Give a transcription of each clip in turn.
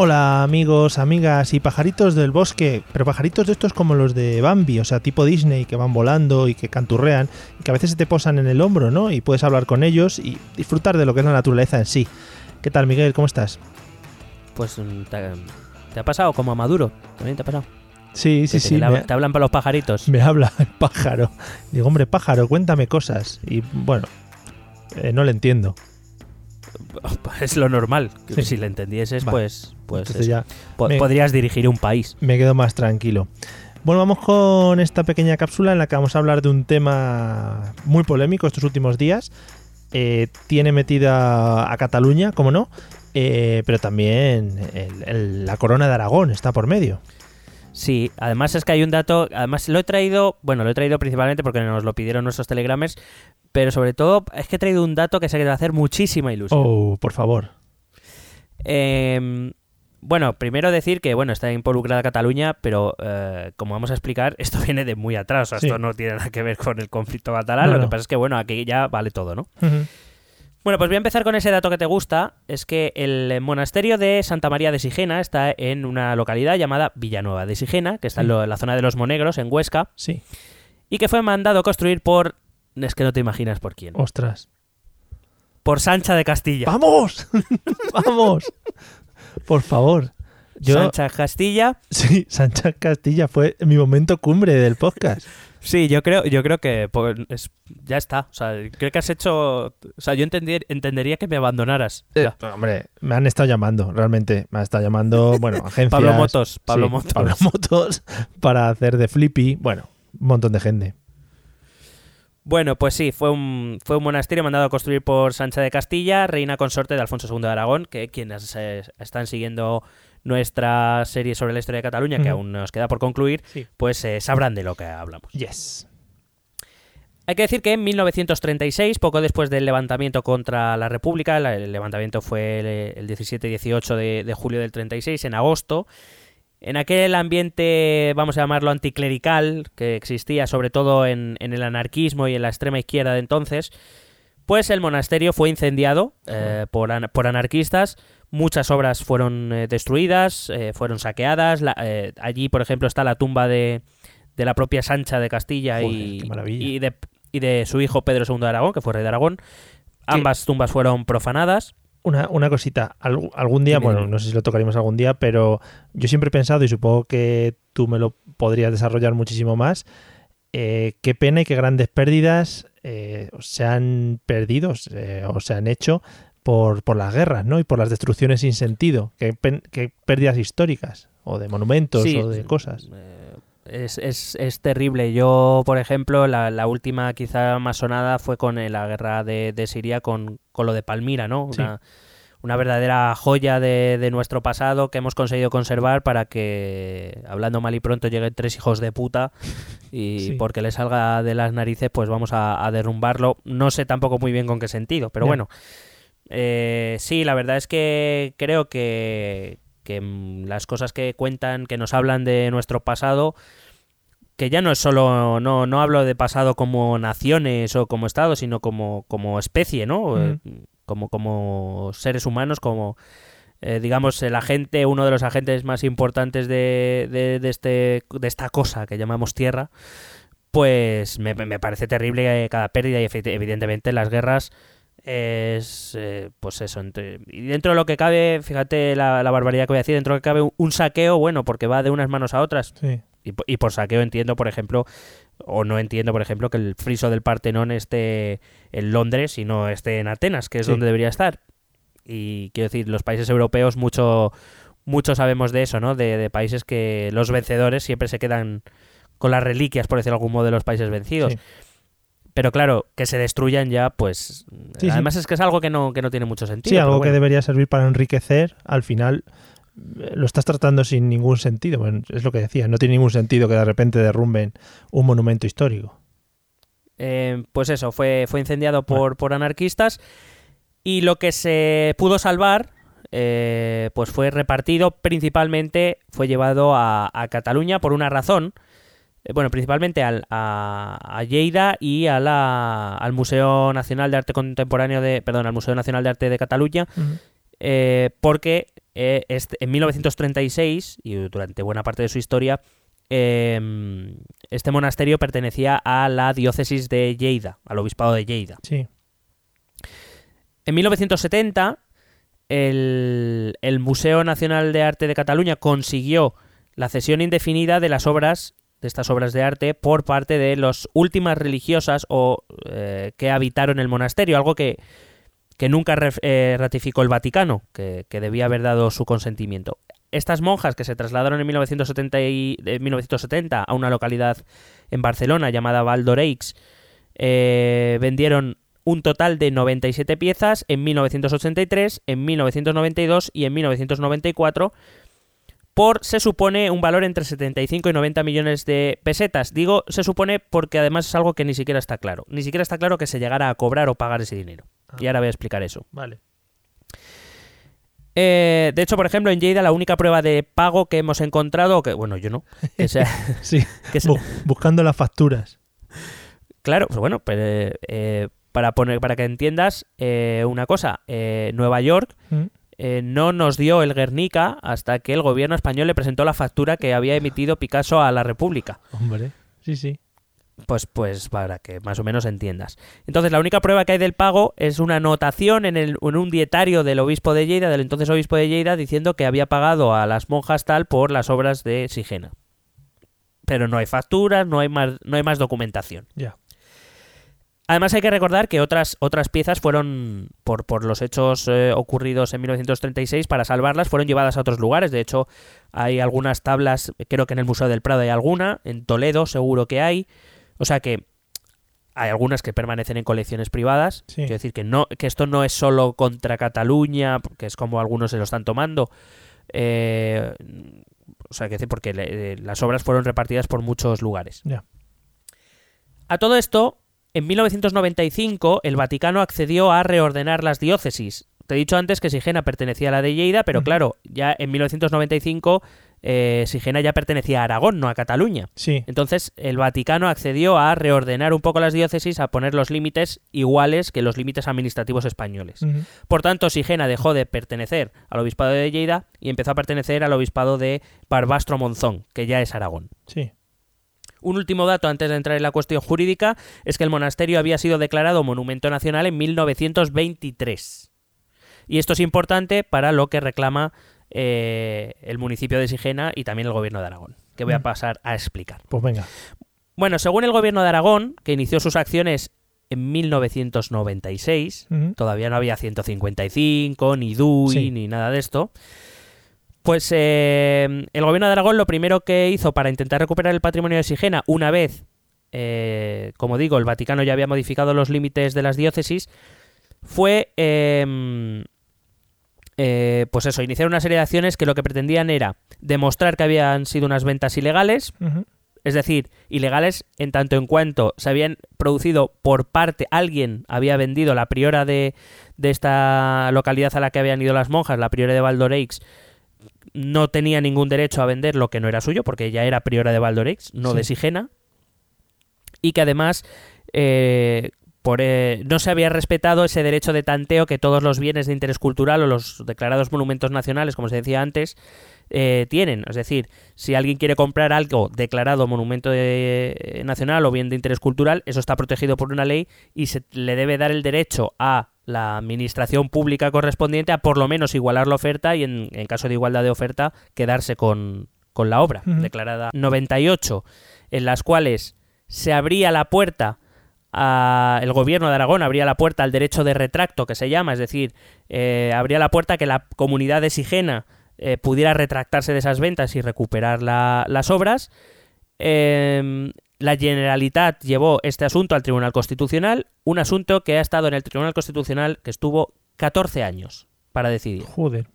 Hola amigos, amigas y pajaritos del bosque, pero pajaritos de estos como los de Bambi, o sea, tipo Disney, que van volando y que canturrean, y que a veces se te posan en el hombro, ¿no? Y puedes hablar con ellos y disfrutar de lo que es la naturaleza en sí. ¿Qué tal Miguel? ¿Cómo estás? Pues mm, te, ha pasado como a Maduro, también te ha pasado. Sí, sí, te- sí. te hablan para los pajaritos. me habla el pájaro. Digo, hombre, pájaro, cuéntame cosas. Y bueno, eh, no le entiendo. Es lo normal. que Sí. Si le entendieses, Vale. pues, pues eso. ya Po- me- podrías dirigir un país. me quedo más tranquilo. Bueno, vamos con esta pequeña cápsula en la que vamos a hablar de un tema muy polémico estos últimos días. Eh, tiene metida a Cataluña, como no, eh, pero también el- el- la corona de Aragón está por medio. Sí, además es que hay un dato, además lo he traído, bueno, lo he traído principalmente porque nos lo pidieron nuestros telegramers, pero sobre todo es que he traído un dato que se va a hacer muchísima ilusión. Oh, por favor. Eh, bueno, primero decir que bueno, está involucrada Cataluña, pero eh, como vamos a explicar, esto viene de muy atrás, o sea, Sí. esto no tiene nada que ver con el conflicto catalán, No, lo que pasa es que bueno, aquí ya vale todo, ¿no? Ujú. Bueno, pues voy a empezar con ese dato que te gusta, es que el monasterio de Santa María de Sigena está en una localidad llamada Villanueva de Sigena, que está en, Sí. lo- en la zona de los Monegros, en Huesca, Sí, y que fue mandado construir por... Es que no te imaginas por quién. ostras. Por Sancha de Castilla. ¡Vamos! ¡Vamos! Por favor. Yo, Sancha Castilla. sí, Sánchez Castilla fue mi momento cumbre del podcast. Sí, yo creo, yo creo que pues, es- ya está. O sea, creo que has hecho. O sea, yo entender- entendería que me abandonaras. Ya. Hombre, me han estado llamando, realmente. Me han estado llamando, bueno, agencias. Pablo Motos, Pablo sí, Motos. Pablo Motos para hacer de Flippy. Bueno, un montón de gente. Bueno, pues sí, fue un, fue un monasterio mandado a construir por Sancha de Castilla, reina consorte de Alfonso II de Aragón, que quienes eh, están siguiendo nuestra serie sobre la historia de Cataluña, que aún nos queda por concluir, Sí. pues eh, sabrán de lo que hablamos. Yes. Hay que decir que en 1936, poco después del levantamiento contra la República, el levantamiento fue el, el 17 y 18 de, de julio del 36, en agosto, en aquel ambiente, vamos a llamarlo anticlerical, que existía sobre todo en, en el anarquismo y en la extrema izquierda de entonces, pues el monasterio fue incendiado eh, por, an- por anarquistas, muchas obras fueron eh, destruidas, eh, fueron saqueadas, la- eh, allí por ejemplo está la tumba de, de la propia Sancha de Castilla Joder, y, y de, y de su hijo Pedro II de Aragón, que fue rey de Aragón. Ambas tumbas fueron profanadas. Una, una cosita, algún día, bueno, no sé si lo tocaremos algún día, pero yo siempre he pensado, y supongo que tú me lo podrías desarrollar muchísimo más, eh, qué pena y qué grandes pérdidas eh, se han perdido eh, o se han hecho por, por las guerras, ¿no? Y por las destrucciones sin sentido. Qué, pen- qué pérdidas históricas, o de monumentos, Sí, o de cosas. eh, Es, es- es terrible. Yo, por ejemplo, la, la última quizá más sonada fue con eh, la guerra de, de Siria con, con lo de Palmira, ¿no? Sí. Una, una verdadera joya de, de nuestro pasado que hemos conseguido conservar para que, hablando mal y pronto, lleguen tres hijos de puta y Sí. porque le salga de las narices, pues vamos a, a derrumbarlo. No sé tampoco muy bien con qué sentido, pero bueno. Eh, sí, la verdad es que creo que, que las cosas que cuentan, que nos hablan de nuestro pasado, que ya no es solo, no, no hablo de pasado como naciones o como Estado, sino como, como especie, ¿no? Eh, Como, como seres humanos, como, eh, digamos, el agente, uno de los agentes más importantes de, de, de este, de esta cosa que llamamos tierra, pues me, me parece terrible eh, cada pérdida y evidentemente las guerras es eh, pues eso entre- y dentro de lo que cabe fíjate la, la barbaridad que voy a decir dentro de lo que cabe un, un saqueo bueno porque va de unas manos a otras Sí. y, y por saqueo entiendo por ejemplo O no entiendo, por ejemplo, que el friso del Partenón esté en Londres y no esté en Atenas, que es Sí. donde debería estar. Y quiero decir, los países europeos mucho, mucho sabemos de eso, ¿no? De, de países que los vencedores siempre se quedan con las reliquias, por decirlo de algún modo, de los países vencidos. Sí. Pero claro, que se destruyan ya, pues... Sí, sí. además es que es algo que no, que no tiene mucho sentido. Sí, algo que debería servir para enriquecer, al final eh, lo estás tratando sin ningún sentido. Bueno, es lo que decía, no tiene ningún sentido que de repente derrumben un monumento histórico. Eh, pues eso, fue, fue incendiado por, por anarquistas y lo que se pudo salvar eh, pues fue repartido principalmente, fue llevado a, a Cataluña por una razón, bueno, principalmente al- a, a Lleida y a la- al Museo Nacional de Arte Contemporáneo de, perdón, al Museo Nacional de Arte de Cataluña, eh, porque eh, este- en 1936 y durante buena parte de su historia eh, este monasterio pertenecía a la diócesis de Lleida, al obispado de Lleida. Sí, En 1970 el, el Museo Nacional de Arte de Cataluña consiguió la cesión indefinida de las obras de estas obras de arte por parte de las últimas religiosas o eh, que habitaron el monasterio, algo que, que nunca eh, ratificó el Vaticano, que, que debía haber dado su consentimiento. Estas monjas que se trasladaron en 1970, y- en 1970 a una localidad en Barcelona llamada Valdoreix, eh, vendieron un total de 97 piezas en 1983, en 1992 y en 1994 por, se supone, un valor entre 75 y 90 millones de pesetas. Digo, se supone porque además es algo que ni siquiera está claro. Ni siquiera está claro que se llegara a cobrar o pagar ese dinero. Y ahora voy a explicar eso. vale. Eh, de hecho, por ejemplo, en Lleida la única prueba de pago que hemos encontrado, que bueno, yo no, que sea, Sí, que buscando las facturas. Claro, pues bueno, pero, eh, para, poner, para que entiendas eh, una cosa, eh, Nueva York Mm. Eh, no nos dio el Guernica hasta que el gobierno español le presentó la factura que había emitido Picasso a la República. Hombre, sí, sí. Pues, pues para que más o menos entiendas. Entonces, la única prueba que hay del pago es una anotación en, el, en un dietario del obispo de Lleida, del entonces obispo de Lleida, diciendo que había pagado a las monjas tal por las obras de Sigena. Pero no hay facturas, no hay más, no hay más documentación. Ya. Además hay que recordar que otras, otras piezas fueron, por, por los hechos eh, ocurridos en 1936, para salvarlas, fueron llevadas a otros lugares. De hecho, hay algunas tablas, creo que en el Museo del Prado hay alguna, en Toledo seguro que hay. O sea que hay algunas que permanecen en colecciones privadas. Sí. Quiero decir que, no, que esto no es solo contra Cataluña, que es como algunos se lo están tomando. Eh, o sea, que decir, porque le- eh, las obras fueron repartidas por muchos lugares. A todo esto, en 1995 el Vaticano accedió a reordenar las diócesis. Te he dicho antes que Sigena pertenecía a la de Lleida, pero claro, ya en 1995 eh, Sigena ya pertenecía a Aragón, no a Cataluña. Sí, Entonces el Vaticano accedió a reordenar un poco las diócesis, a poner los límites iguales que los límites administrativos españoles. Por tanto, Sigena dejó de pertenecer al obispado de Lleida y empezó a pertenecer al obispado de Barbastro Monzón, que ya es Aragón. sí. Un último dato antes de entrar en la cuestión jurídica es que el monasterio había sido declarado monumento nacional en 1923. Y esto es importante para lo que reclama eh, el municipio de Sigena y también el gobierno de Aragón, que voy a Mm. pasar a explicar. Pues venga. Bueno, según el gobierno de Aragón, que inició sus acciones en 1996, Ujú. todavía no había 155, ni DUI, Sí. ni nada de esto. Pues eh, el gobierno de Aragón lo primero que hizo para intentar recuperar el patrimonio de Sigena, una vez, eh, como digo, el Vaticano ya había modificado los límites de las diócesis, fue, eh, eh, pues eso, iniciar una serie de acciones que lo que pretendían era demostrar que habían sido unas ventas ilegales, es decir, ilegales en tanto en cuanto se habían producido por parte, alguien había vendido la priora de, de esta localidad a la que habían ido las monjas, la priora de Valdoreix, no tenía ningún derecho a vender lo que no era suyo, porque ella era priora de Valdoreix, no Sí. de Sigena, y que además eh, por, eh, no se había respetado ese derecho de tanteo que todos los bienes de interés cultural o los declarados monumentos nacionales, como se decía antes, eh, tienen. Es decir, si alguien quiere comprar algo declarado monumento de- eh, nacional o bien de interés cultural, eso está protegido por una ley y se le debe dar el derecho a la administración pública correspondiente a por lo menos igualar la oferta y en, en caso de igualdad de oferta quedarse con, con la obra Ujú. declarada 98 en las cuales se abría la puerta a, el gobierno de Aragón abría la puerta al derecho de retracto que se llama, es decir, eh, abría la puerta a que la comunidad de Sigena eh, pudiera retractarse de esas ventas y recuperar la- las obras. Em, la Generalitat llevó este asunto al Tribunal Constitucional, un asunto que ha estado en el Tribunal Constitucional que estuvo 14 años para decidir. Joder.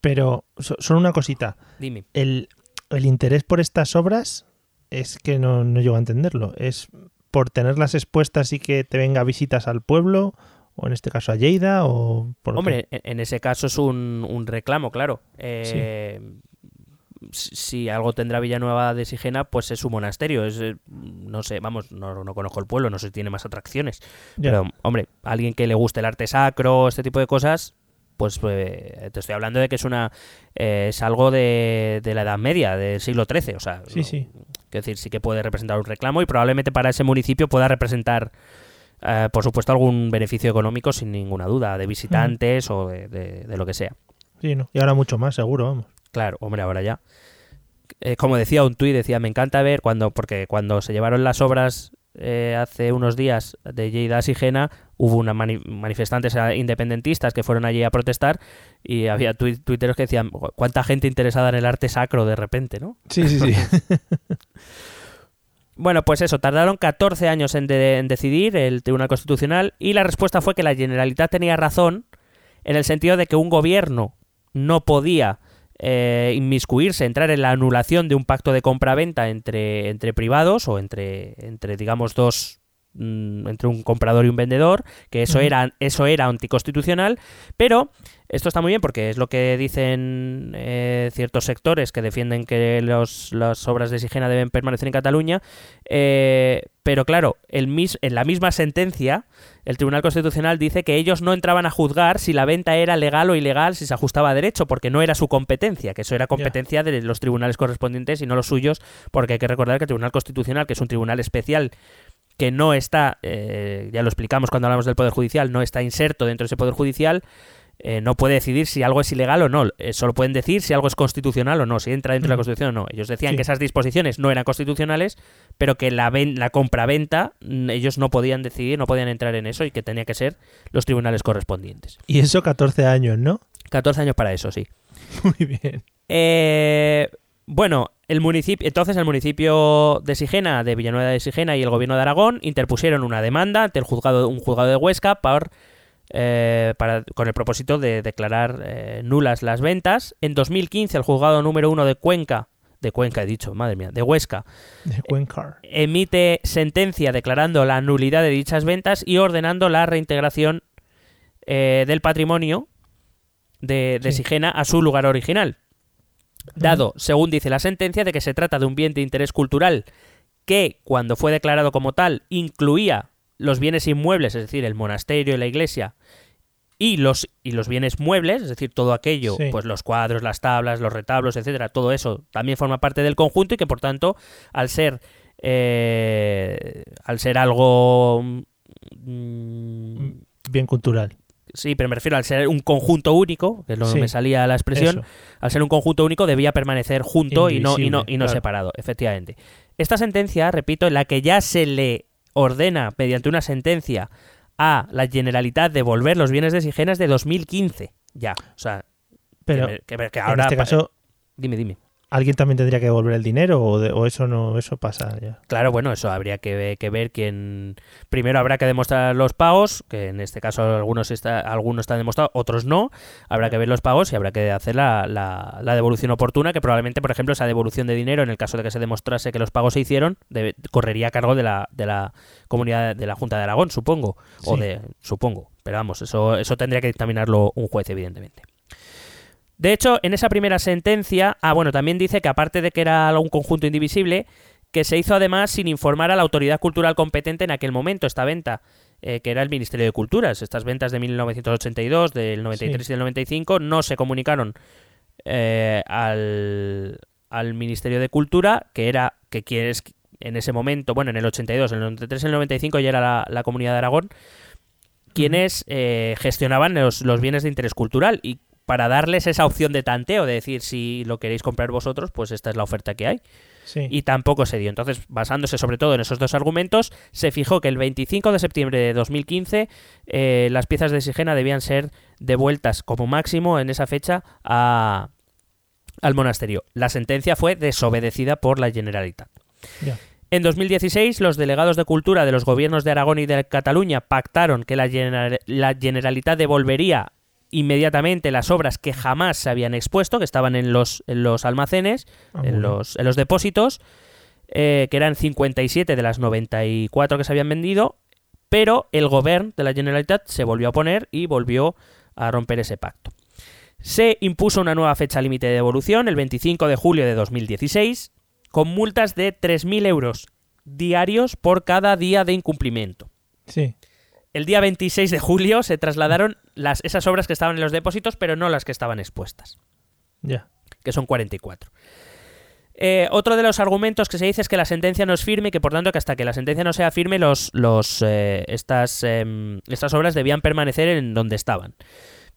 Pero so- solo una cosita. Dime. El, el interés por estas obras es que no, no llego a entenderlo. ¿Es por tenerlas expuestas y que te venga visitas al pueblo? ¿O en este caso a Lleida? ¿O por? Hombre, en, en ese caso es un, un reclamo, claro. Eh, si- Si algo tendrá Villanueva de Sigena, pues es su monasterio. Es, eh, no sé, vamos, no, no conozco el pueblo, no sé si tiene más atracciones. Ya. Pero, hombre, alguien que le guste el arte sacro, este tipo de cosas, pues eh, te estoy hablando de que es una eh, es algo de, de la Edad Media, del siglo XIII. O sea, Sí, no- sí. Quiero decir, sí que puede representar un reclamo y probablemente para ese municipio pueda representar, eh, por supuesto, algún beneficio económico sin ninguna duda, de visitantes o de, de- de lo que sea. Sí, ¿no? Y ahora mucho más, seguro, vamos. Claro, hombre, ahora ya. Eh, como decía un tuit, decía, me encanta ver cuando, porque cuando se llevaron las obras eh, hace unos días de Lleida Sigena, hubo una mani- manifestantes independentistas que fueron allí a protestar y había tuit- tuiteros que decían, cuánta gente interesada en el arte sacro de repente, ¿no? Sí, sí, sí. Bueno, pues eso, tardaron 14 años en, de- en decidir el Tribunal Constitucional y la respuesta fue que la Generalitat tenía razón en el sentido de que un gobierno no podía eh, inmiscuirse, entrar en la anulación de un pacto de compra-venta entre, entre privados o entre, entre digamos, dos entre un comprador y un vendedor, que eso era eso era anticonstitucional, pero esto está muy bien porque es lo que dicen eh, ciertos sectores que defienden que los, las obras de Sigena deben permanecer en Cataluña, eh, pero claro, el mis- en la misma sentencia, el Tribunal Constitucional dice que ellos no entraban a juzgar si la venta era legal o ilegal, si se ajustaba a derecho, porque no era su competencia, que eso era competencia de los tribunales correspondientes y no los suyos, porque hay que recordar que el Tribunal Constitucional, que es un tribunal especial que no está, eh, ya lo explicamos cuando hablamos del Poder Judicial, no está inserto dentro de ese Poder Judicial, eh, no puede decidir si algo es ilegal o no. Eh, solo pueden decir si algo es constitucional o no, si entra dentro de la. Constitución o no. Ellos decían Sí. que esas disposiciones no eran constitucionales, pero que la, ven- la compraventa mm, ellos no podían decidir, no podían entrar en eso y que tenía que ser los tribunales correspondientes. y eso 14 años, ¿no? 14 años para eso, sí. Muy bien. Eh, bueno, el municipio, entonces el municipio de Sigena, de Villanueva de Sigena y el gobierno de Aragón interpusieron una demanda ante el juzgado, un juzgado de Huesca por, eh, para, con el propósito de declarar eh, nulas las ventas. En 2015 el juzgado número uno de Cuenca, de Cuenca he dicho, madre mía, de Huesca, De emite sentencia declarando la nulidad de dichas ventas y ordenando la reintegración eh, del patrimonio de, de Sí. Sigena a su lugar original. Dado, según dice la sentencia, de que se trata de un bien de interés cultural que, cuando fue declarado como tal, incluía los bienes inmuebles, es decir, el monasterio y la iglesia, y los, y los bienes muebles, es decir, todo aquello, Sí. pues los cuadros, las tablas, los retablos, etcétera, todo eso también forma parte del conjunto y que, por tanto, al ser eh, al ser algo mm, Bien cultural. Sí, pero me refiero al ser un conjunto único, que no Sí. me salía la expresión, Eso. al ser un conjunto único debía permanecer junto y no, y no, y no claro. separado, efectivamente. Esta sentencia, repito, en la que ya se le ordena mediante una sentencia a la Generalitat devolver los bienes de Sigenas de 2015, ya, o sea, Pero que, me- que que en ahora este caso, dime, dime. ¿Alguien también tendría que devolver el dinero o, de- o eso no eso pasa ya? Claro, bueno, eso habría que, que ver quién. Primero habrá que demostrar los pagos, que en este caso algunos está, algunos están demostrados, otros no. Habrá que ver los pagos y habrá que hacer la, la- la devolución oportuna, que probablemente, por ejemplo, esa devolución de dinero, en el caso de que se demostrase que los pagos se hicieron, correría a cargo de la, de la comunidad de la Junta de Aragón, supongo. O de. Supongo. Pero vamos, eso, eso tendría que dictaminarlo un juez, evidentemente. De hecho, en esa primera sentencia, ah, bueno, también dice que aparte de que era un conjunto indivisible, que se hizo además sin informar a la autoridad cultural competente en aquel momento, esta venta, eh, que era el Ministerio de Culturas. Estas ventas de 1982, del 93 y del 95, no se comunicaron eh, al, al Ministerio de Cultura, que era, que quieres en ese momento, bueno, en el 82, en el 93 y el 95 ya era la, la Comunidad de Aragón, quienes eh, gestionaban los, los bienes de interés cultural y para darles esa opción de tanteo, de decir si lo queréis comprar vosotros, pues esta es la oferta que hay. Sí. y tampoco se dio. Entonces, basándose sobre todo en esos dos argumentos, se fijó que el 25 de septiembre de 2015 eh, las piezas de Sigena debían ser devueltas como máximo en esa fecha a- al monasterio. La sentencia fue desobedecida por la Generalitat. En 2016, los delegados de cultura de los gobiernos de Aragón y de Cataluña pactaron que la Generalitat devolvería inmediatamente las obras que jamás se habían expuesto, que estaban en los, en los almacenes, Ah, en los, en los depósitos, eh, que eran 57 de las 94 que se habían vendido, pero el gobierno de la Generalitat se volvió a oponer y volvió a romper ese pacto. Se impuso una nueva fecha límite de devolución, el 25 de julio de 2016, con multas de 3.000 euros diarios por cada día de incumplimiento. Sí. El día 26 de julio se trasladaron las, esas obras que estaban en los depósitos, pero no las que estaban expuestas, Ya. que son 44. Eh, otro de los argumentos que se dice es que la sentencia no es firme y que por tanto que hasta que la sentencia no sea firme los, los, eh, estas, em, estas obras debían permanecer en donde estaban.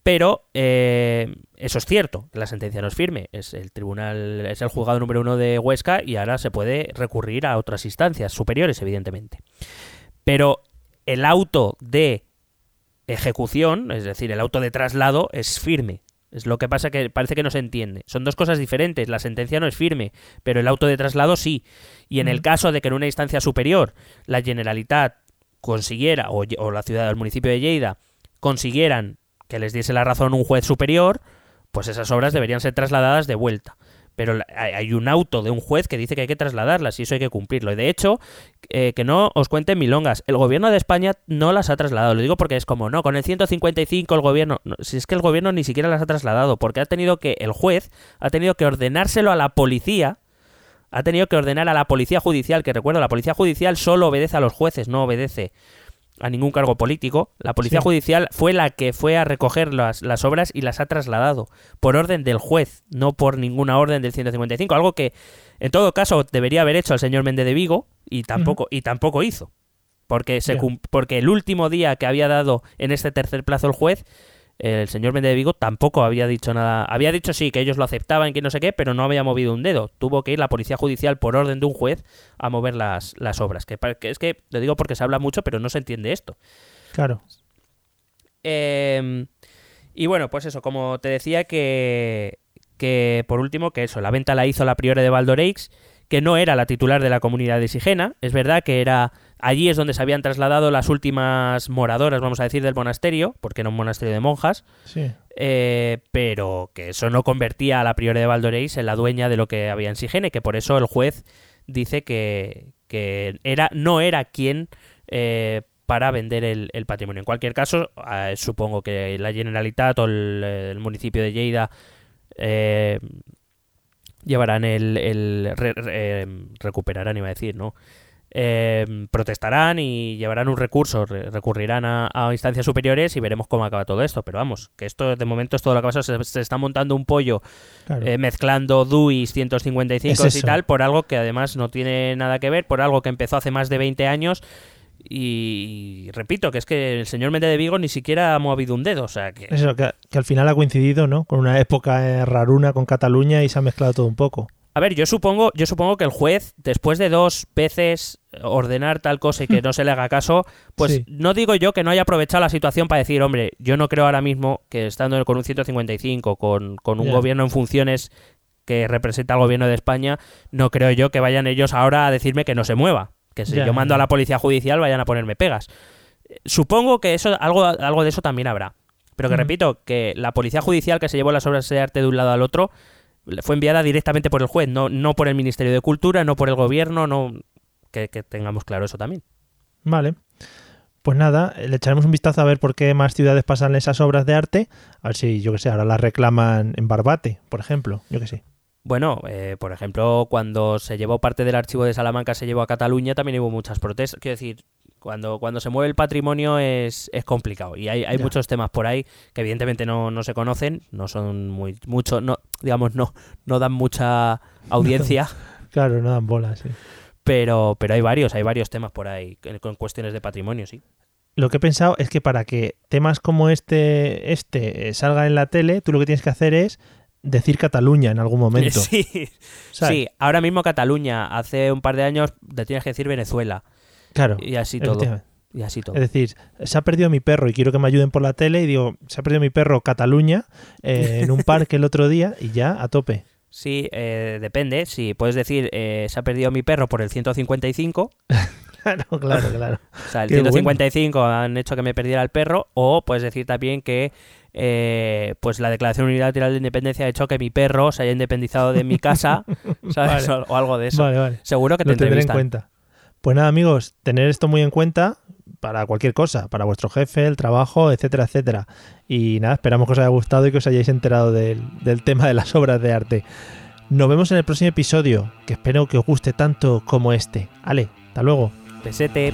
Pero eh, eso es cierto, que la sentencia no es firme. Es el tribunal, es el juzgado número uno de Huesca y ahora se puede recurrir a otras instancias superiores, evidentemente. Pero el auto de ejecución, es decir, el auto de traslado, es firme. Es lo que pasa que parece que no se entiende. Son dos cosas diferentes. La sentencia no es firme, pero el auto de traslado sí. Y en el caso de que en una instancia superior la Generalitat consiguiera, o, o la ciudad del municipio de Lleida, consiguieran que les diese la razón un juez superior, pues esas obras deberían ser trasladadas de vuelta. Pero hay un auto de un juez que dice que hay que trasladarlas y eso hay que cumplirlo. Y de hecho, eh, que no os cuenten milongas, el gobierno de España no las ha trasladado. Lo digo porque es como, no, con el 155 el gobierno... no, si es que el gobierno ni siquiera las ha trasladado, porque ha tenido que, el juez ha tenido que ordenárselo a la policía, ha tenido que ordenar a la policía judicial, que recuerdo, la policía judicial solo obedece a los jueces, no obedece a ningún cargo político. La policía Sí. judicial fue la que fue a recoger las, las obras y las ha trasladado por orden del juez, no por ninguna orden del 155, algo que en todo caso debería haber hecho el señor Méndez de Vigo y tampoco y tampoco hizo. Porque se porque el último día que había dado en este tercer plazo el juez el señor Méndez de Vigo tampoco había dicho nada. Había dicho sí que ellos lo aceptaban, que no sé qué, pero no había movido un dedo. Tuvo que ir la policía judicial por orden de un juez a mover las, las obras. Que, es que lo digo porque se habla mucho, pero no se entiende esto. Claro. Eh, y bueno, pues eso, como te decía que, que por último, que eso, la venta la hizo la priore de Valdoreix, que no era la titular de la comunidad de Sigena. Es verdad que era allí es donde se habían trasladado las últimas moradoras, vamos a decir, del monasterio, porque era un monasterio de monjas. Sí. Eh, pero que eso no convertía a la priore de Valdoreix en la dueña de lo que había en Sigene, que por eso el juez dice que, que era, no era quien eh, para vender el, el patrimonio. En cualquier caso, eh, supongo que la Generalitat o el, el municipio de Lleida eh, llevarán el, el re- re- eh, recuperarán, iba a decir, ¿no? Eh, protestarán y llevarán un recurso, re- recurrirán a, a instancias superiores y veremos cómo acaba todo esto. Pero vamos, que esto de momento es todo lo que pasa. Se, se está montando un pollo Claro. eh, mezclando DUIs 155 Es y tal por algo que además no tiene nada que ver, por algo que empezó hace más de 20 años. Y, repito, que es que el señor Méndez de Vigo ni siquiera ha movido un dedo. O sea, que, Eso, que, que al final ha coincidido, ¿no? Con una época eh, raruna con Cataluña y se ha mezclado todo un poco. A ver, yo supongo, yo supongo que el juez, después de dos veces ordenar tal cosa y que no se le haga caso, pues Sí. no digo yo que no haya aprovechado la situación para decir, hombre, yo no creo ahora mismo que estando con un 155, con, con un gobierno en funciones que representa al gobierno de España, no creo yo que vayan ellos ahora a decirme que no se mueva. Que si yo mando a la policía judicial vayan a ponerme pegas. Eh, Supongo que eso algo, algo de eso también habrá. Pero que repito, que la policía judicial que se llevó las obras de arte de un lado al otro fue enviada directamente por el juez, no, no por el Ministerio de Cultura, no por el gobierno, no que, que tengamos claro eso también. Vale. Pues nada, le echaremos un vistazo a ver por qué más ciudades pasan esas obras de arte. A ver si, yo que sé, ahora las reclaman en Barbate, por ejemplo. Yo que sé. Bueno, eh, por ejemplo, cuando se llevó parte del archivo de Salamanca, se llevó a Cataluña, también hubo muchas protestas. Quiero decir, cuando, cuando se mueve el patrimonio es, es complicado. Y hay, hay Ya. muchos temas por ahí que evidentemente no, no se conocen, no son muy mucho, no, digamos, no, no dan mucha audiencia. Claro, no dan bolas, sí. Pero, pero hay varios, hay varios temas por ahí con cuestiones de patrimonio, sí. Lo que he pensado es que para que temas como este, este eh, salgan en la tele, tú lo que tienes que hacer es decir Cataluña en algún momento. Sí, ¿sabes? sí, ahora mismo Cataluña, hace un par de años te tienes que decir Venezuela. Claro. Y así todo. Y así todo. Es decir, se ha perdido mi perro y quiero que me ayuden por la tele y digo, se ha perdido mi perro Cataluña eh, en un parque el otro día y ya a tope. Sí, eh, depende. Sí, puedes decir, eh, se ha perdido mi perro por el 155. Claro, claro, claro. O sea, el Qué bueno. 155 han hecho que me perdiera el perro. O puedes decir también que eh, pues la Declaración Unilateral de Independencia ha hecho que mi perro se haya independizado de mi casa, ¿sabes? Vale. O, algo de eso. Vale, vale. Seguro que te Lo tendré en cuenta. Pues nada, amigos, tener esto muy en cuenta para cualquier cosa, para vuestro jefe, el trabajo, etcétera, etcétera. Y nada, esperamos que os haya gustado y que os hayáis enterado del, del tema de las obras de arte. Nos vemos en el próximo episodio, que espero que os guste tanto como este. Ale, hasta luego. Pesete.